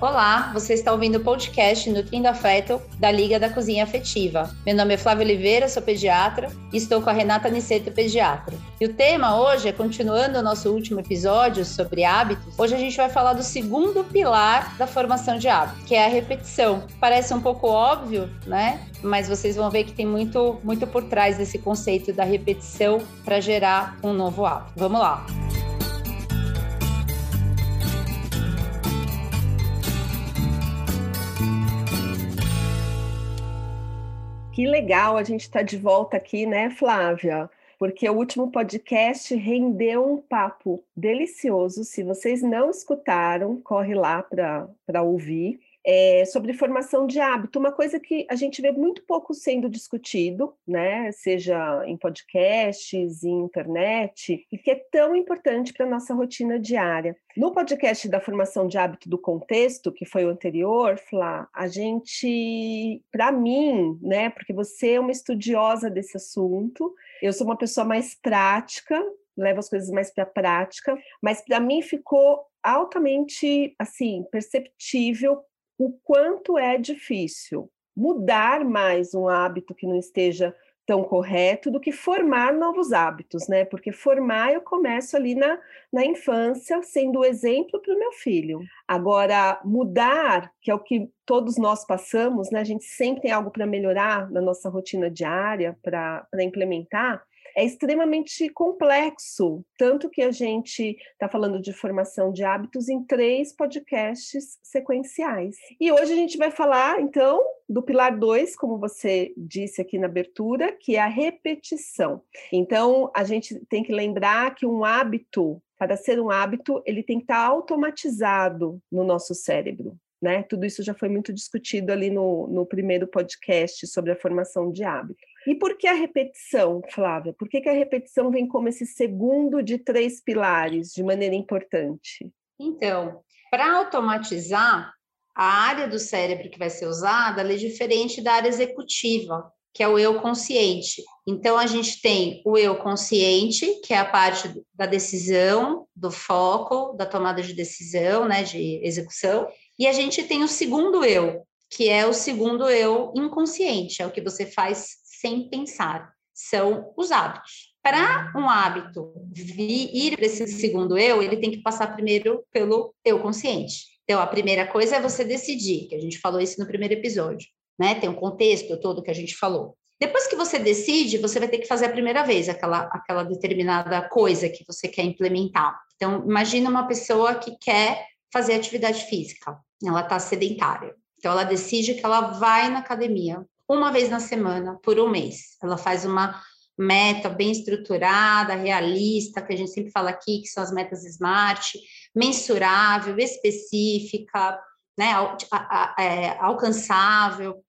Olá, você está ouvindo o podcast Nutrindo Afeto da Liga da Cozinha Afetiva. Meu nome é Flávia Oliveira, sou pediatra e estou com a Renata Niceto, pediatra. E o tema hoje é continuando o nosso último episódio sobre hábitos. Hoje a gente vai falar do segundo pilar da formação de hábitos, que é a repetição. Parece um pouco óbvio, né? Mas vocês vão ver que tem muito, muito por trás desse conceito da repetição para gerar um novo hábito. Vamos lá. Que legal a gente estar tá de volta aqui, né, Flávia? Porque o último podcast rendeu um papo delicioso. Se vocês não escutaram, corre lá para ouvir é, sobre formação de hábito, uma coisa que a gente vê muito pouco sendo discutido, né, seja em podcasts, em internet, e que é tão importante para a nossa rotina diária. No podcast da formação de hábito do contexto, que foi o anterior, Flá, a gente, para mim, né, porque você é uma estudiosa desse assunto, eu sou uma pessoa mais prática, levo as coisas mais para a prática, mas para mim ficou altamente assim perceptível o quanto é difícil mudar mais um hábito que não esteja tão correto do que formar novos hábitos, né? Porque formar eu começo ali na, na infância, sendo o exemplo para o meu filho. Agora, mudar, que é o que todos nós passamos, né? A gente sempre tem algo para melhorar na nossa rotina diária, para implementar é extremamente complexo, tanto que a gente está falando de formação de hábitos em três podcasts sequenciais. E hoje a gente vai falar, então, do pilar 2, como você disse aqui na abertura, que é a repetição. Então, a gente tem que lembrar que um hábito, para ser um hábito, ele tem que estar automatizado no nosso cérebro. Né? Tudo isso já foi muito discutido ali no, no primeiro podcast sobre a formação de hábito. E por que a repetição, Flávia? Por que, que a repetição vem como esse segundo de três pilares de maneira importante? Então, para automatizar, a área do cérebro que vai ser usada é diferente da área executiva, que é o eu consciente. Então, a gente tem o eu consciente, que é a parte da decisão, do foco, da tomada de decisão, né, de execução, e a gente tem o segundo eu, que é o segundo eu inconsciente, é o que você faz sem pensar. São os hábitos. Para um hábito ir para esse segundo eu, ele tem que passar primeiro pelo eu consciente. Então, a primeira coisa é você decidir, que a gente falou isso no primeiro episódio, né? Tem um contexto todo que a gente falou. Depois que você decide, você vai ter que fazer a primeira vez aquela, aquela determinada coisa que você quer implementar. Então, imagina uma pessoa que quer fazer atividade física, ela está sedentária. Então, ela decide que ela vai na academia uma vez na semana por um mês. Ela faz uma meta bem estruturada, realista, que a gente sempre fala aqui, que são as metas SMART, mensurável, específica, né, é, alcançável.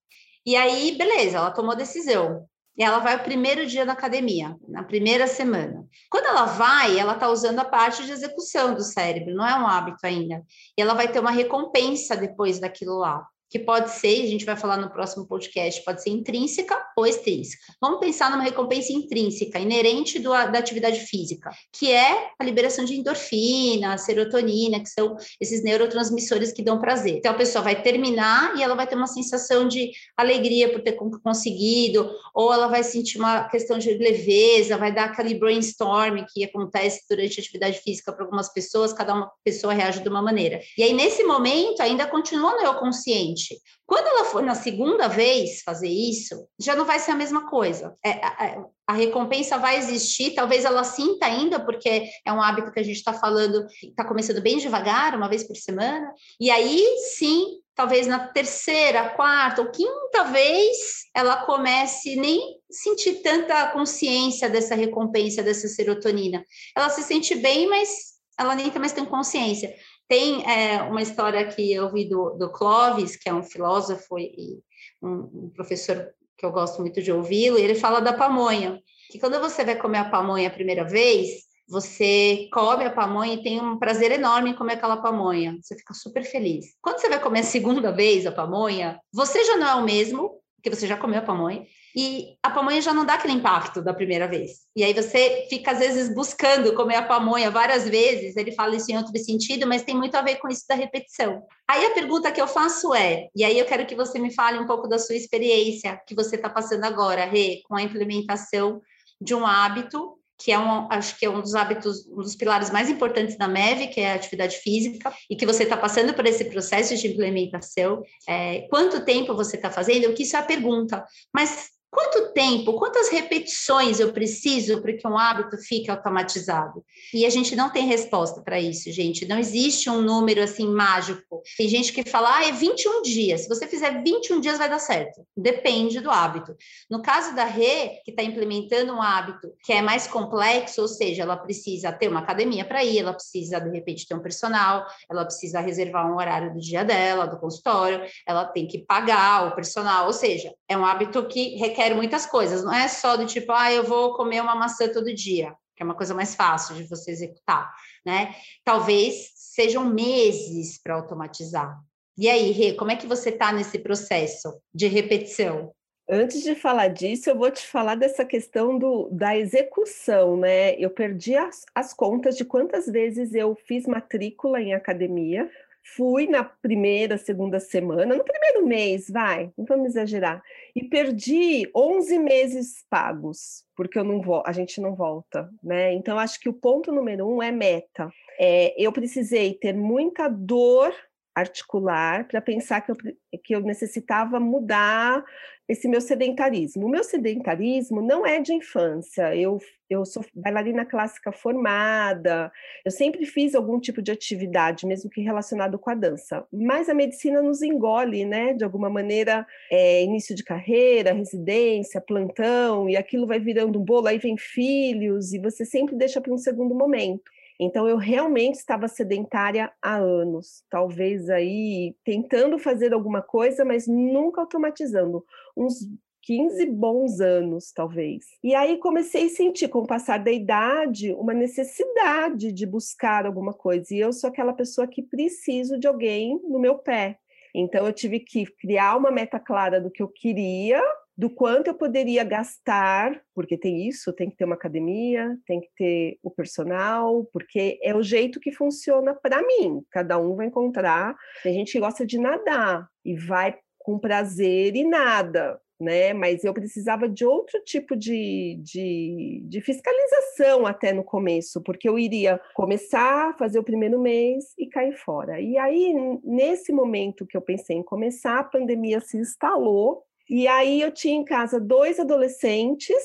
E aí, beleza, ela tomou decisão. Ela vai o primeiro dia da academia, na primeira semana. Quando ela vai, ela está usando a parte de execução do cérebro, não é um hábito ainda. E ela vai ter uma recompensa depois daquilo lá que pode ser, a gente vai falar no próximo podcast, pode ser intrínseca ou extrínseca. Vamos pensar numa recompensa intrínseca, inerente do, da atividade física, que é a liberação de endorfina, serotonina, que são esses neurotransmissores que dão prazer. Então a pessoa vai terminar e ela vai ter uma sensação de alegria por ter conseguido, ou ela vai sentir uma questão de leveza, vai dar aquele brainstorm que acontece durante a atividade física para algumas pessoas, cada uma pessoa reage de uma maneira. E aí, nesse momento, ainda continua no eu consciente quando ela for na segunda vez fazer isso, já não vai ser a mesma coisa. É, a, a, recompensa vai existir, talvez ela sinta ainda, porque é um hábito que a gente está falando, está começando bem devagar, uma vez por semana, e aí sim, talvez na terceira, quarta ou quinta vez, ela comece nem sentir tanta consciência dessa recompensa, dessa serotonina. Ela se sente bem, mas ela nem mais tem consciência. Tem é, uma história que eu vi do, do que é um filósofo e um, um professor que eu gosto muito de ouvi-lo, ele fala da pamonha, que quando você vai comer a pamonha a primeira vez, você come a pamonha e tem um prazer enorme em comer aquela pamonha. Você fica super feliz. Quando você vai comer a segunda vez a pamonha, você já não é o mesmo, porque você já comeu a pamonha, e a pamonha já não dá aquele impacto da primeira vez. E aí você fica, às vezes, buscando comer a pamonha várias vezes, ele fala isso em outro sentido, mas tem muito a ver com isso da repetição. Aí a pergunta que eu faço é, e aí eu quero que você me fale um pouco da sua experiência que você está passando agora, Rê, com a implementação de um hábito que é um, acho que é um dos hábitos, um dos pilares mais importantes da MEV, que é a atividade física, e que você está passando por esse processo de implementação. É, quanto tempo você está fazendo? O que isso é a pergunta. Mas Quanto tempo, quantas repetições eu preciso para que um hábito fique automatizado? E a gente não tem resposta para isso, gente. Não existe um número assim mágico. Tem gente que fala, ah, é 21 dias. Se você fizer 21 dias, vai dar certo. Depende do hábito. No caso da Rê, que está implementando um hábito que é mais complexo, ou seja, ela precisa ter uma academia para ir, ela precisa, de repente, ter um personal, ela precisa reservar um horário do dia dela, do consultório, ela tem que pagar o personal, ou seja, é um hábito que requer muitas coisas, não é só do tipo, ah, eu vou comer uma maçã todo dia, que é uma coisa mais fácil de você executar, né? Talvez sejam meses para automatizar. E aí, Rê, como é que você está nesse processo de repetição? Antes de falar disso, eu vou te falar dessa questão do, da execução, né? Eu perdi as, as contas de quantas vezes eu fiz matrícula em academia, Fui na primeira, segunda semana, no primeiro mês, vai, não vamos exagerar, e perdi 11 meses pagos, porque eu não vou, a gente não volta, né? Então, acho que o ponto número um é meta. É, eu precisei ter muita dor articular para pensar que eu, que eu necessitava mudar esse meu sedentarismo. O meu sedentarismo não é de infância. Eu, eu sou bailarina clássica formada, eu sempre fiz algum tipo de atividade, mesmo que relacionado com a dança. Mas a medicina nos engole, né? De alguma maneira, é, início de carreira, residência, plantão, e aquilo vai virando um bolo, aí vem filhos, e você sempre deixa para um segundo momento. Então eu realmente estava sedentária há anos, talvez aí tentando fazer alguma coisa, mas nunca automatizando. Uns 15 bons anos, talvez. E aí comecei a sentir, com o passar da idade, uma necessidade de buscar alguma coisa. E eu sou aquela pessoa que preciso de alguém no meu pé. Então eu tive que criar uma meta clara do que eu queria do quanto eu poderia gastar, porque tem isso, tem que ter uma academia, tem que ter o personal, porque é o jeito que funciona para mim. Cada um vai encontrar. Tem gente que gosta de nadar e vai com prazer e nada, né? Mas eu precisava de outro tipo de, de, de, fiscalização até no começo, porque eu iria começar, fazer o primeiro mês e cair fora. E aí, nesse momento que eu pensei em começar, a pandemia se instalou e aí eu tinha em casa dois adolescentes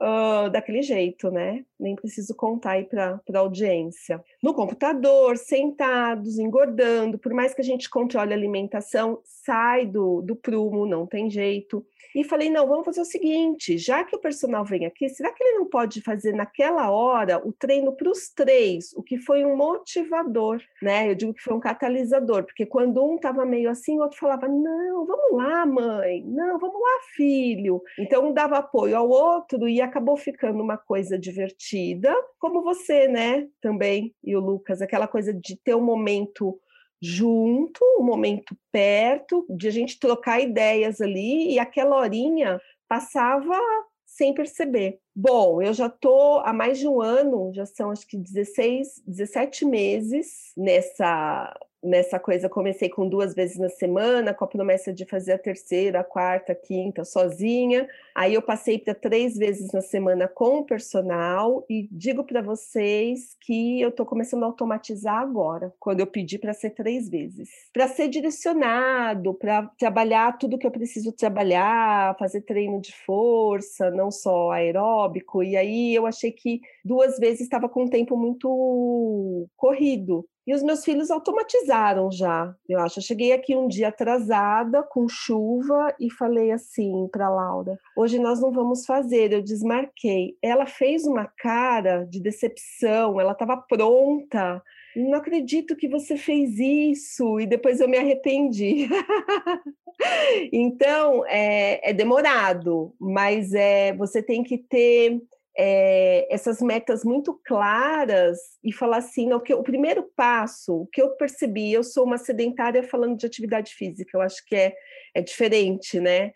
uh, daquele jeito, né? Nem preciso contar aí para a audiência. No computador, sentados, engordando, por mais que a gente controle a alimentação, sai do, do prumo, não tem jeito. E falei: não, vamos fazer o seguinte: já que o personal vem aqui, será que ele não pode fazer naquela hora o treino para os três, o que foi um motivador, né? Eu digo que foi um catalisador, porque quando um estava meio assim, o outro falava: não, vamos lá, mãe, não, vamos lá, filho. Então um dava apoio ao outro e acabou ficando uma coisa divertida, como você, né? Também, e o Lucas, aquela coisa de ter um momento junto, um momento perto, de a gente trocar ideias ali, e aquela horinha passava sem perceber. Bom, eu já estou há mais de um ano, já são acho que 16, 17 meses nessa nessa coisa, comecei com duas vezes na semana, com a promessa de fazer a terceira, a quarta, a quinta, sozinha. Aí eu passei para três vezes na semana com o personal e digo para vocês que eu estou começando a automatizar agora, quando eu pedi para ser três vezes. Para ser direcionado, para trabalhar tudo que eu preciso trabalhar, fazer treino de força, não só aeróbico. E aí eu achei que duas vezes estava com um tempo muito corrido. E os meus filhos automatizaram já, eu acho. Eu cheguei aqui um dia atrasada, com chuva, e falei assim para Laura: hoje nós não vamos fazer. Eu desmarquei. Ela fez uma cara de decepção, ela estava pronta. Não acredito que você fez isso, e depois eu me arrependi. então, é, é demorado, mas é, você tem que ter é, essas metas muito claras e falar assim, não, que o primeiro passo, o que eu percebi, eu sou uma sedentária falando de atividade física, eu acho que é, é diferente, né?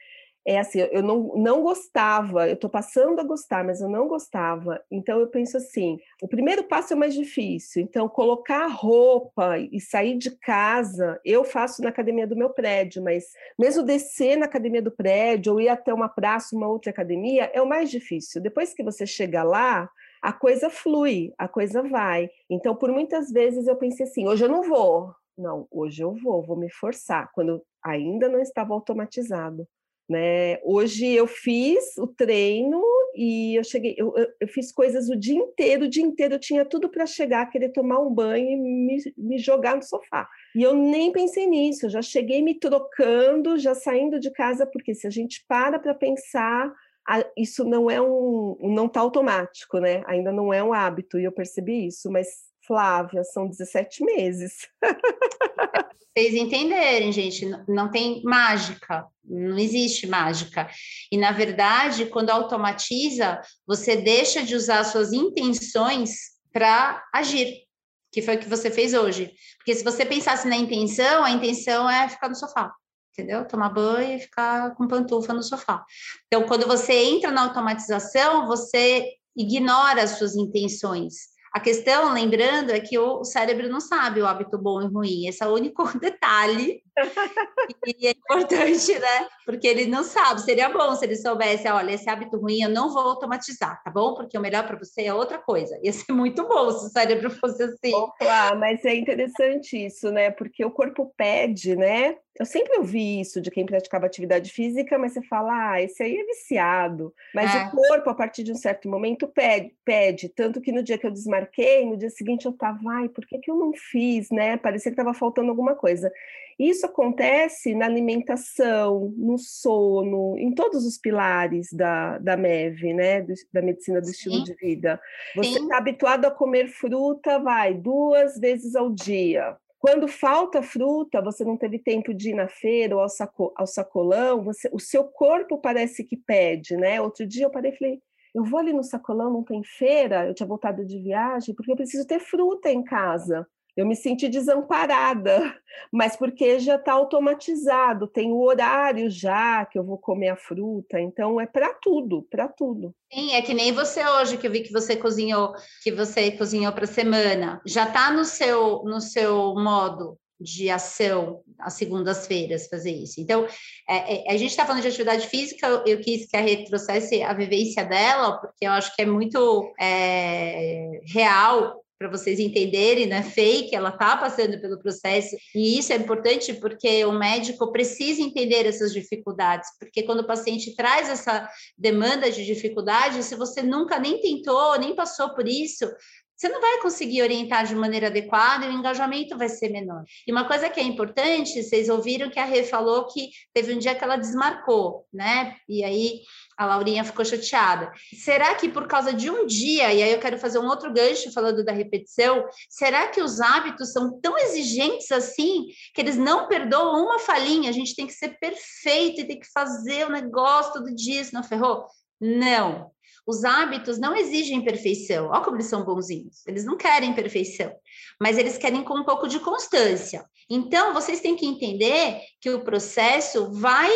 É assim, eu não, não gostava, eu estou passando a gostar, mas eu não gostava. Então eu penso assim: o primeiro passo é mais difícil. Então, colocar roupa e sair de casa, eu faço na academia do meu prédio, mas mesmo descer na academia do prédio ou ir até uma praça, uma outra academia, é o mais difícil. Depois que você chega lá, a coisa flui, a coisa vai. Então, por muitas vezes eu pensei assim: hoje eu não vou. Não, hoje eu vou, vou me forçar, quando ainda não estava automatizado. Né? Hoje eu fiz o treino e eu cheguei, eu, eu, fiz coisas o dia inteiro, o dia inteiro eu tinha tudo para chegar, querer tomar um banho e me, me jogar no sofá. E eu nem pensei nisso, eu já cheguei me trocando, já saindo de casa, porque se a gente para para pensar, isso não é um, não está automático, né? Ainda não é um hábito, e eu percebi isso, mas Flávia, são 17 meses. Vocês entenderem, gente, não tem mágica, não existe mágica. E, na verdade, quando automatiza, você deixa de usar suas intenções para agir, que foi o que você fez hoje. Porque se você pensasse na intenção, a intenção é ficar no sofá entendeu? Tomar banho e ficar com pantufa no sofá. Então, quando você entra na automatização, você ignora as suas intenções. A questão, lembrando, é que o cérebro não sabe o hábito bom e ruim. Esse é o único detalhe e é importante, né? Porque ele não sabe. Seria bom se ele soubesse, olha, esse hábito ruim eu não vou automatizar, tá bom? Porque o melhor para você é outra coisa. Ia ser muito bom se o cérebro fosse assim. Opa, mas é interessante isso, né? Porque o corpo pede, né? Eu sempre ouvi isso de quem praticava atividade física, mas você fala, ah, esse aí é viciado. Mas é. o corpo, a partir de um certo momento, pede, pede. Tanto que no dia que eu desmarquei, no dia seguinte eu tava, ai, por que, que eu não fiz, né? Parecia que estava faltando alguma coisa. Isso acontece na alimentação, no sono, em todos os pilares da, da MEV, né? Do, da medicina do Sim. estilo de vida. Você está habituado a comer fruta, vai, duas vezes ao dia. Quando falta fruta, você não teve tempo de ir na feira ou ao, saco, ao sacolão, você, o seu corpo parece que pede, né? Outro dia eu parei e falei, eu vou ali no sacolão, não tem feira, eu tinha voltado de viagem, porque eu preciso ter fruta em casa eu me senti desamparada, mas porque já está automatizado, tem o horário já que eu vou comer a fruta, então é para tudo, para tudo. Sim, é que nem você hoje que eu vi que você cozinhou, que você cozinhou para semana, já está no seu no seu modo de ação às segundas-feiras fazer isso. Então, é, é, a gente está falando de atividade física, eu, quis que a Rê trouxesse a vivência dela, porque eu acho que é muito é, real para vocês entenderem, né? Fake, ela está passando pelo processo, e isso é importante porque o médico precisa entender essas dificuldades, porque quando o paciente traz essa demanda de dificuldade, se você nunca nem tentou, nem passou por isso, você não vai conseguir orientar de maneira adequada e o engajamento vai ser menor. E uma coisa que é importante, vocês ouviram que a Rê falou que teve um dia que ela desmarcou, né? E aí a Laurinha ficou chateada. Será que por causa de um dia, e aí eu quero fazer um outro gancho falando da repetição, será que os hábitos são tão exigentes assim que eles não perdoam uma falhinha? A gente tem que ser perfeito e tem que fazer o negócio todo dia, senão ferrou? Não. Os hábitos não exigem perfeição. Olha como eles são bonzinhos. Eles não querem perfeição, mas eles querem com um pouco de constância. Então, vocês têm que entender que o processo vai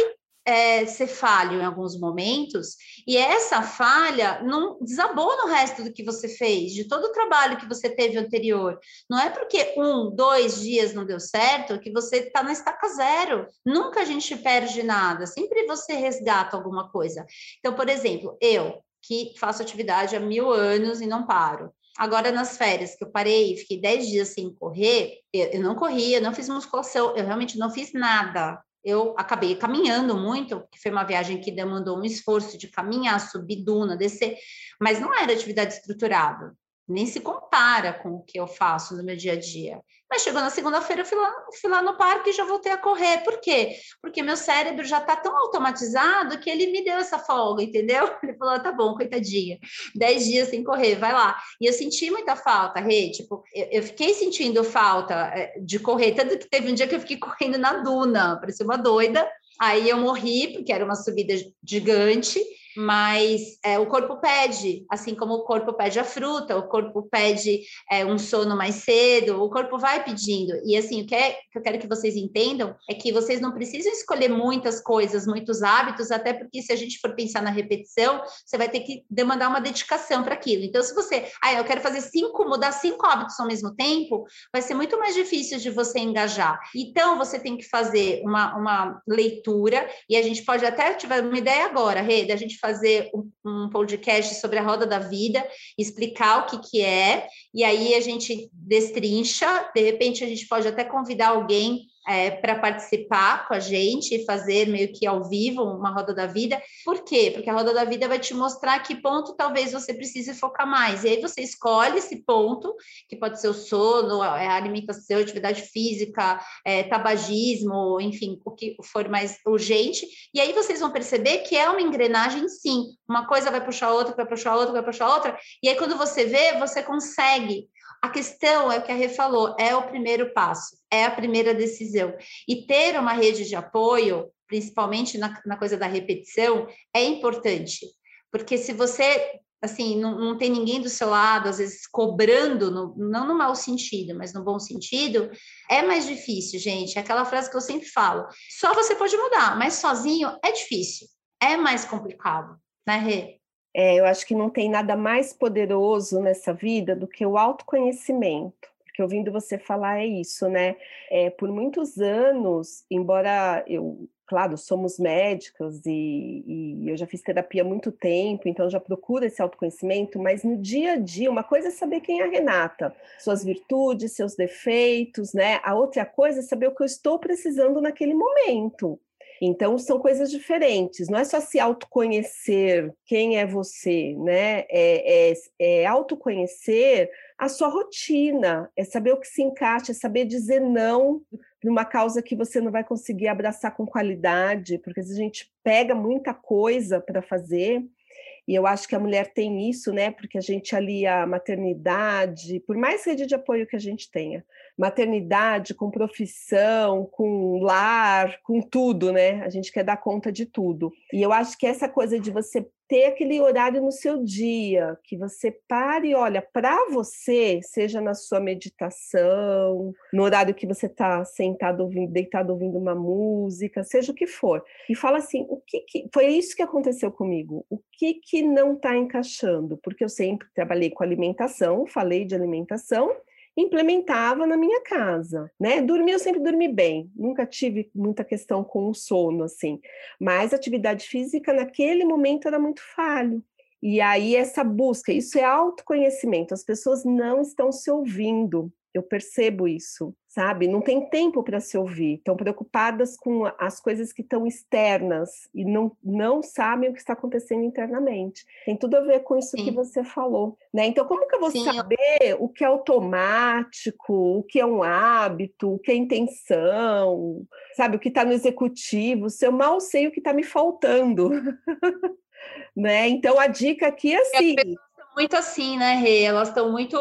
é, ser falho em alguns momentos, e essa falha não desabou no resto do que você fez, de todo o trabalho que você teve anterior. Não é porque um, dois dias não deu certo que você está na estaca zero. Nunca a gente perde nada, sempre você resgata alguma coisa. Então, por exemplo, eu que faço atividade há mil anos e não paro. Agora, nas férias, que eu parei, fiquei dez dias sem correr, eu, eu não corria, não fiz musculação, eu realmente não fiz nada. Eu acabei caminhando muito, porque foi uma viagem que demandou um esforço de caminhar, subir duna, descer, mas não era atividade estruturada nem se compara com o que eu faço no meu dia a dia. Mas chegou na segunda-feira, eu fui lá, fui lá no parque e já voltei a correr. Por quê? Porque meu cérebro já está tão automatizado que ele me deu essa folga, entendeu? Ele falou: tá bom, coitadinha, dez dias sem correr, vai lá. E eu senti muita falta, Rê, tipo, eu, eu fiquei sentindo falta eh, de correr, tanto que teve um dia que eu fiquei correndo na duna, parecia uma doida. Aí eu morri, porque era uma subida gigante. Mas é, o corpo pede, assim como o corpo pede a fruta, o corpo pede é, um sono mais cedo, o corpo vai pedindo. E assim, o que, é, que eu quero que vocês entendam é que vocês não precisam escolher muitas coisas, muitos hábitos, até porque se a gente for pensar na repetição, você vai ter que demandar uma dedicação para aquilo. Então, se você, ah, eu quero fazer cinco, mudar cinco hábitos ao mesmo tempo, vai ser muito mais difícil de você engajar. Então, você tem que fazer uma, uma leitura, e a gente pode até tiver uma ideia agora, Rede, a gente fazer um, podcast sobre a roda da vida, explicar o que, que é, e aí a gente destrincha, de repente a gente pode até convidar alguém é, para participar com a gente e fazer meio que ao vivo uma roda da vida. Por quê? Porque a roda da vida vai te mostrar que ponto talvez você precise focar mais. E aí você escolhe esse ponto, que pode ser o sono, a alimentação, atividade física, é, tabagismo, enfim, o que for mais urgente. E aí vocês vão perceber que é uma engrenagem, sim. Uma coisa vai puxar outra, vai puxar outra, vai puxar outra. E aí quando você vê, você consegue a questão é o que a Rê falou, é o primeiro passo, é a primeira decisão. E ter uma rede de apoio, principalmente na, na coisa da repetição, é importante. Porque se você assim, não, não, tem ninguém do seu lado, às vezes cobrando, no, não no mau sentido, mas no bom sentido, é mais difícil, gente. É aquela frase que eu sempre falo: só você pode mudar, mas sozinho é difícil, é mais complicado, né, Rê? É, eu acho que não tem nada mais poderoso nessa vida do que o autoconhecimento. Porque ouvindo você falar é isso, né? É, por muitos anos, embora eu, claro, somos médicas e, e, eu já fiz terapia há muito tempo, então já procuro esse autoconhecimento, mas no dia a dia, uma coisa é saber quem é a Renata, suas virtudes, seus defeitos, né? A outra coisa é saber o que eu estou precisando naquele momento. Então, são coisas diferentes, não é só se autoconhecer quem é você, né? É, é, é autoconhecer a sua rotina, é saber o que se encaixa, é saber dizer não para uma causa que você não vai conseguir abraçar com qualidade, porque a gente pega muita coisa para fazer e eu acho que a mulher tem isso, né? Porque a gente alia a maternidade, por mais rede de apoio que a gente tenha, maternidade com profissão, com lar, com tudo, né? A gente quer dar conta de tudo. E eu acho que essa coisa de você ter aquele horário no seu dia, que você pare e olha para você, seja na sua meditação, no horário que você está sentado ouvindo, deitado ouvindo uma música, seja o que for, e fala assim, o que, que... foi isso que aconteceu comigo? O que que não está encaixando? Porque eu sempre trabalhei com alimentação, falei de alimentação implementava na minha casa, né? Dormir eu sempre dormi bem, nunca tive muita questão com o sono assim, mas atividade física naquele momento era muito falho. E aí essa busca, isso é autoconhecimento. As pessoas não estão se ouvindo, eu percebo isso, sabe? Não tem tempo para se ouvir, estão preocupadas com as coisas que estão externas e não, não sabem o que está acontecendo internamente. Tem tudo a ver com isso Sim. que você falou, né? Então, como que eu vou Sim. saber o que é automático, o que é um hábito, o que é intenção, sabe? O que está no executivo, se eu mal sei o que está me faltando. né? Então, a dica aqui é assim muito assim, né, Rê? Elas estão muito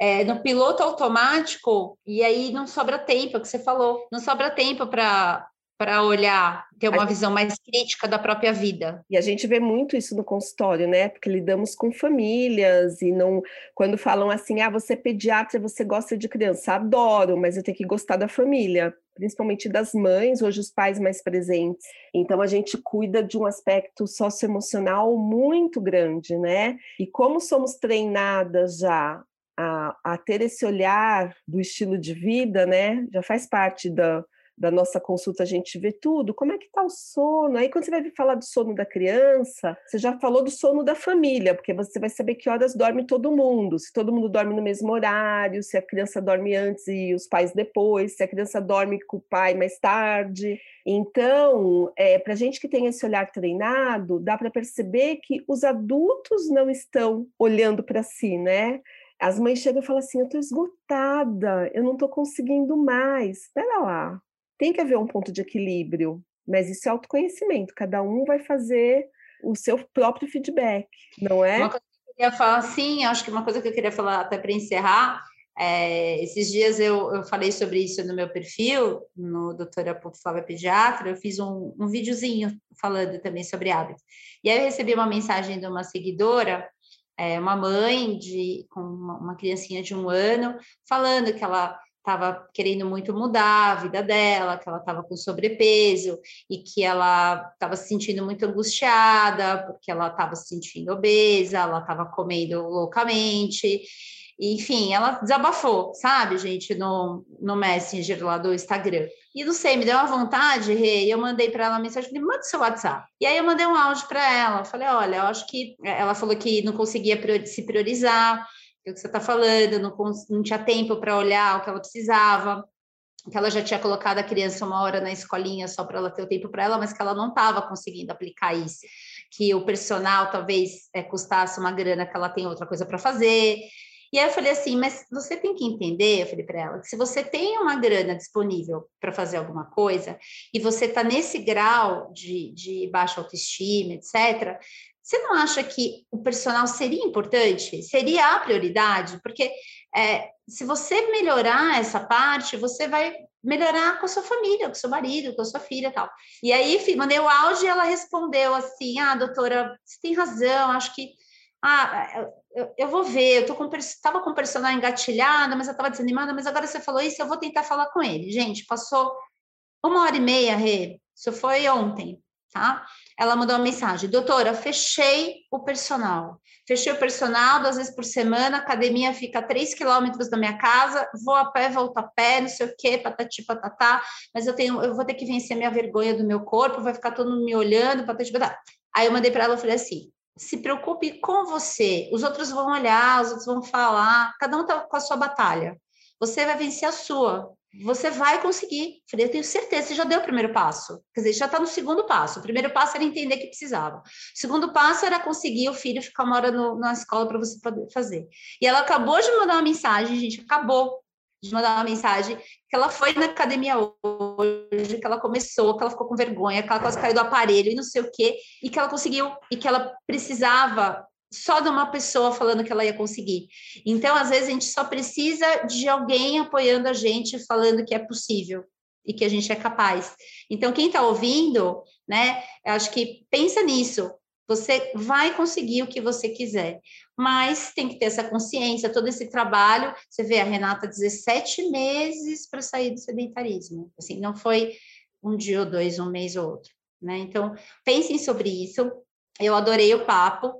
é, no piloto automático e aí não sobra tempo, é o que você falou, não sobra tempo para para olhar, ter uma visão mais crítica da própria vida. E a gente vê muito isso no consultório, né? Porque lidamos com famílias e não quando falam assim: "Ah, você é pediatra, você gosta de criança". Adoro, mas eu tenho que gostar da família, principalmente das mães, hoje os pais mais presentes. Então a gente cuida de um aspecto socioemocional muito grande, né? E como somos treinadas já a, a, ter esse olhar do estilo de vida, né? Já faz parte da, da nossa consulta a gente vê tudo, como é que está o sono? Aí quando você vai falar do sono da criança, você já falou do sono da família, porque você vai saber que horas dorme todo mundo, se todo mundo dorme no mesmo horário, se a criança dorme antes e os pais depois, se a criança dorme com o pai mais tarde. Então, é, para gente que tem esse olhar treinado, dá para perceber que os adultos não estão olhando para si, né? As mães chegam e falam assim: eu estou esgotada, eu não estou conseguindo mais. Espera lá, tem que haver um ponto de equilíbrio, mas isso é autoconhecimento, cada um vai fazer o seu próprio feedback, não é? Uma coisa que eu queria falar, sim, acho que uma coisa que eu queria falar até para encerrar É, esses dias eu, eu falei sobre isso no meu perfil, no Doutora Flávia Pediatra, eu fiz um, um videozinho falando também sobre hábitos. E aí eu recebi uma mensagem de uma seguidora, é, uma mãe de, com uma, uma criancinha de um ano, falando que ela estava querendo muito mudar a vida dela, que ela estava com sobrepeso e que ela estava se sentindo muito angustiada, porque ela estava se sentindo obesa, ela estava comendo loucamente. Enfim, ela desabafou, sabe, gente, no, no Messenger lá do Instagram. E não sei, me deu uma vontade, e eu mandei para ela uma mensagem, falei, manda seu WhatsApp. E aí eu mandei um áudio para ela, falei, olha, eu acho que ela falou que não conseguia se priorizar, o que você está falando, não, não tinha tempo para olhar o que ela precisava, que ela já tinha colocado a criança uma hora na escolinha só para ela ter o tempo para ela, mas que ela não estava conseguindo aplicar isso, que o personal talvez é, custasse uma grana que ela tem outra coisa para fazer. E aí eu falei assim, mas você tem que entender, eu falei para ela, que se você tem uma grana disponível para fazer alguma coisa e você está nesse grau de, de baixa autoestima, etc., você não acha que o personal seria importante? Seria a prioridade? Porque é, se você melhorar essa parte, você vai melhorar com a sua família, com o seu marido, com a sua filha e tal. E aí, mandei o áudio e ela respondeu assim: Ah, doutora, você tem razão, acho que. Ah, eu, eu vou ver, eu estava com, com o personal engatilhada, mas eu estava desanimada, mas agora você falou isso, eu vou tentar falar com ele. Gente, passou uma hora e meia, Rê, isso foi ontem, tá? ela mandou uma mensagem: Doutora, fechei o personal. Fechei o personal duas vezes por semana, a academia fica a 3 quilômetros da minha casa, vou a pé, volto a pé, não sei o quê, patati patatá, mas eu tenho, eu vou ter que vencer minha vergonha do meu corpo, vai ficar todo mundo me olhando, patati patatá. Aí eu mandei para ela, eu falei assim: se preocupe com você, os outros vão olhar, os outros vão falar, cada um está com a sua batalha. Você vai vencer a sua você vai conseguir. Falei, eu tenho certeza, você já deu o primeiro passo. Quer dizer, já está no segundo passo. O primeiro passo era entender que precisava. O segundo passo era conseguir o filho ficar uma hora no, na escola para você poder fazer. E ela acabou de mandar uma mensagem, gente, acabou de mandar uma mensagem que ela foi na academia hoje, que ela começou, que ela ficou com vergonha, que ela quase caiu do aparelho e não sei o quê, e que ela conseguiu, e que ela precisava só de uma pessoa falando que ela ia conseguir. Então, às vezes, a gente só precisa de alguém apoiando a gente, falando que é possível e que a gente é capaz. Então, quem está ouvindo, né, acho que pensa nisso. Você vai conseguir o que você quiser, mas tem que ter essa consciência, todo esse trabalho. Você vê a Renata 17 meses para sair do sedentarismo. Assim, não foi um dia ou dois, um mês ou outro. Né? Então, pensem sobre isso. Eu adorei o papo.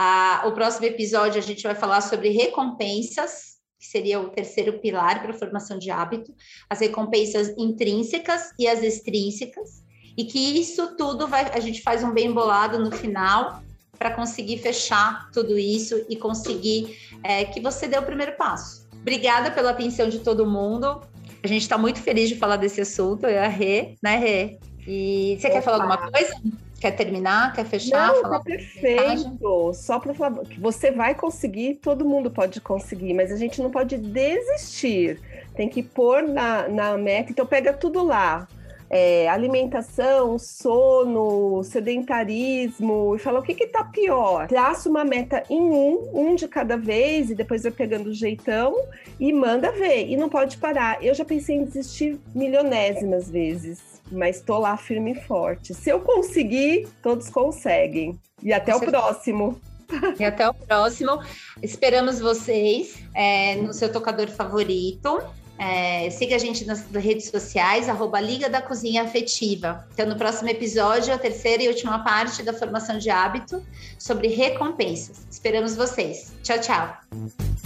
Ah, o próximo episódio a gente vai falar sobre recompensas, que seria o terceiro pilar para a formação de hábito, as recompensas intrínsecas e as extrínsecas, e que isso tudo vai, a gente faz um bem bolado no final para conseguir fechar tudo isso e conseguir é, que você dê o primeiro passo. Obrigada pela atenção de todo mundo. A gente está muito feliz de falar desse assunto, eu e a Rê, né, Rê? E você Opa. quer falar alguma coisa? Quer terminar? Quer fechar? Não, tá perfeito. Só para falar que você vai conseguir, todo mundo pode conseguir, mas a gente não pode desistir. Tem que pôr na, na meta. Então pega tudo lá. É, alimentação, sono, sedentarismo, e fala o que está pior. Traça uma meta em um, um de cada vez, e depois vai pegando o jeitão e manda ver. E não pode parar. Eu já pensei em desistir milionésimas vezes mas estou lá firme e forte. Se eu conseguir, todos conseguem. E até Você... o próximo. E até o próximo. Esperamos vocês é, no seu tocador favorito. É, siga a gente nas redes sociais, arroba Liga da Cozinha Afetiva. Então, no próximo episódio, a terceira e última parte da formação de hábito sobre recompensas. Esperamos vocês. Tchau, tchau.